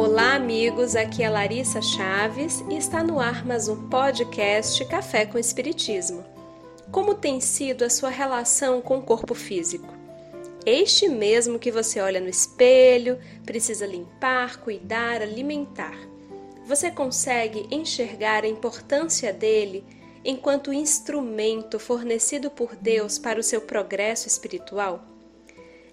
Olá, amigos. Aqui é Larissa Chaves e está no ar mais um podcast Café com Espiritismo. Como tem sido a sua relação com o corpo físico? Este mesmo que você olha no espelho, precisa limpar, cuidar, alimentar. Você consegue enxergar a importância dele enquanto instrumento fornecido por Deus para o seu progresso espiritual?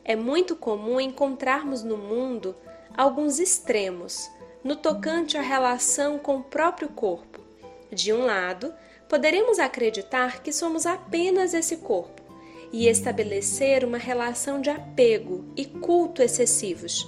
É muito comum encontrarmos no mundo alguns extremos no tocante à relação com o próprio corpo. De um lado, poderemos acreditar que somos apenas esse corpo e estabelecer uma relação de apego e culto excessivos.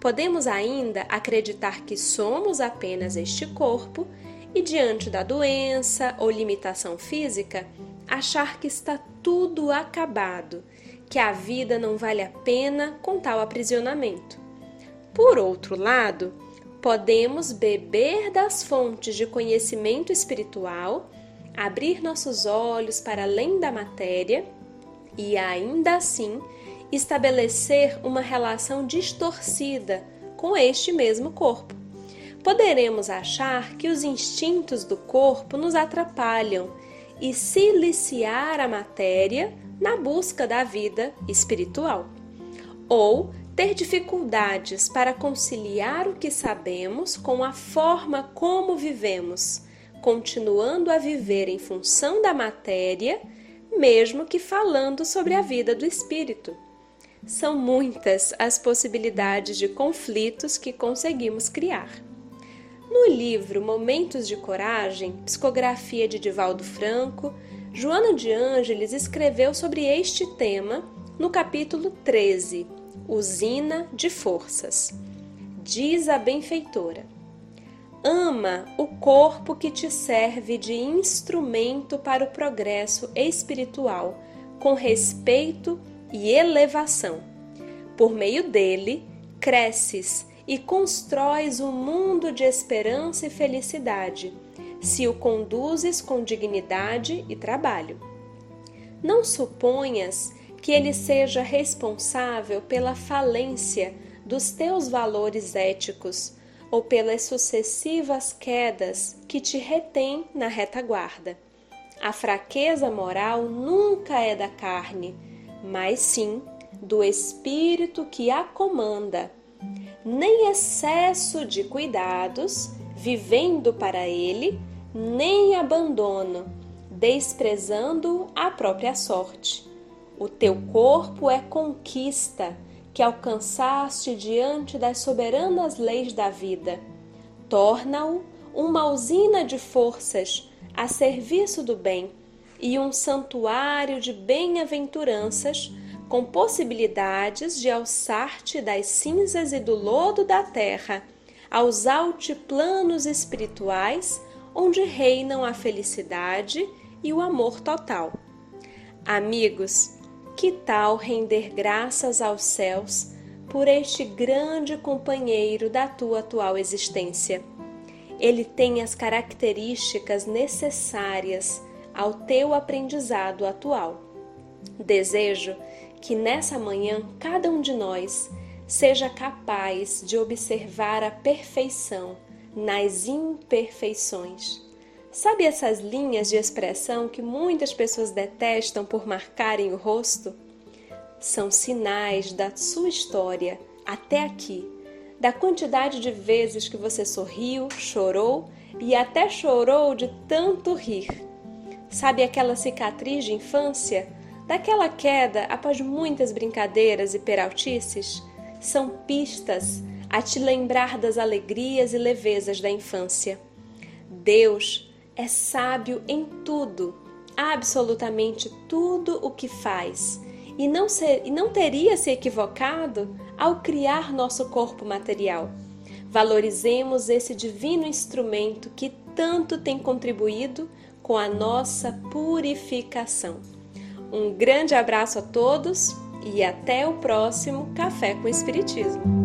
Podemos ainda acreditar que somos apenas este corpo e, diante da doença ou limitação física, achar que está tudo acabado, que a vida não vale a pena com tal aprisionamento. Por outro lado, podemos beber das fontes de conhecimento espiritual, abrir nossos olhos para além da matéria e ainda assim estabelecer uma relação distorcida com este mesmo corpo. Poderemos achar que os instintos do corpo nos atrapalham e siliciar a matéria na busca da vida espiritual. Ou ter dificuldades para conciliar o que sabemos com a forma como vivemos, continuando a viver em função da matéria, mesmo que falando sobre a vida do espírito. São muitas as possibilidades de conflitos que conseguimos criar. No livro Momentos de Coragem, psicografia de Divaldo Franco, Joana de Ângeles escreveu sobre este tema no capítulo 13, usina de forças. Diz a benfeitora: Ama o corpo que te serve de instrumento para o progresso espiritual, com respeito e elevação. Por meio dele, cresces e constróis um mundo de esperança e felicidade, se o conduzes com dignidade e trabalho. Não suponhas que ele seja responsável pela falência dos teus valores éticos ou pelas sucessivas quedas que te retêm na retaguarda. A fraqueza moral nunca é da carne, mas sim do espírito que a comanda. Nem excesso de cuidados, vivendo para ele, nem abandono, desprezando a própria sorte. O teu corpo é conquista que alcançaste diante das soberanas leis da vida. Torna-o uma usina de forças a serviço do bem e um santuário de bem-aventuranças com possibilidades de alçar-te das cinzas e do lodo da terra aos altiplanos espirituais onde reinam a felicidade e o amor total. Amigos, que tal render graças aos céus por este grande companheiro da tua atual existência? Ele tem as características necessárias ao teu aprendizado atual. Desejo que nessa manhã cada um de nós seja capaz de observar a perfeição nas imperfeições Sabe essas linhas de expressão que muitas pessoas detestam por marcarem o rosto? São sinais da sua história até aqui, da quantidade de vezes que você sorriu, chorou e até chorou de tanto rir. Sabe aquela cicatriz de infância? Daquela queda após muitas brincadeiras e peraltices? São pistas a te lembrar das alegrias e levezas da infância. Deus é sábio em tudo, absolutamente tudo o que faz, e não, ser, e não teria se equivocado ao criar nosso corpo material. Valorizemos esse divino instrumento que tanto tem contribuído com a nossa purificação. Um grande abraço a todos e até o próximo Café com Espiritismo.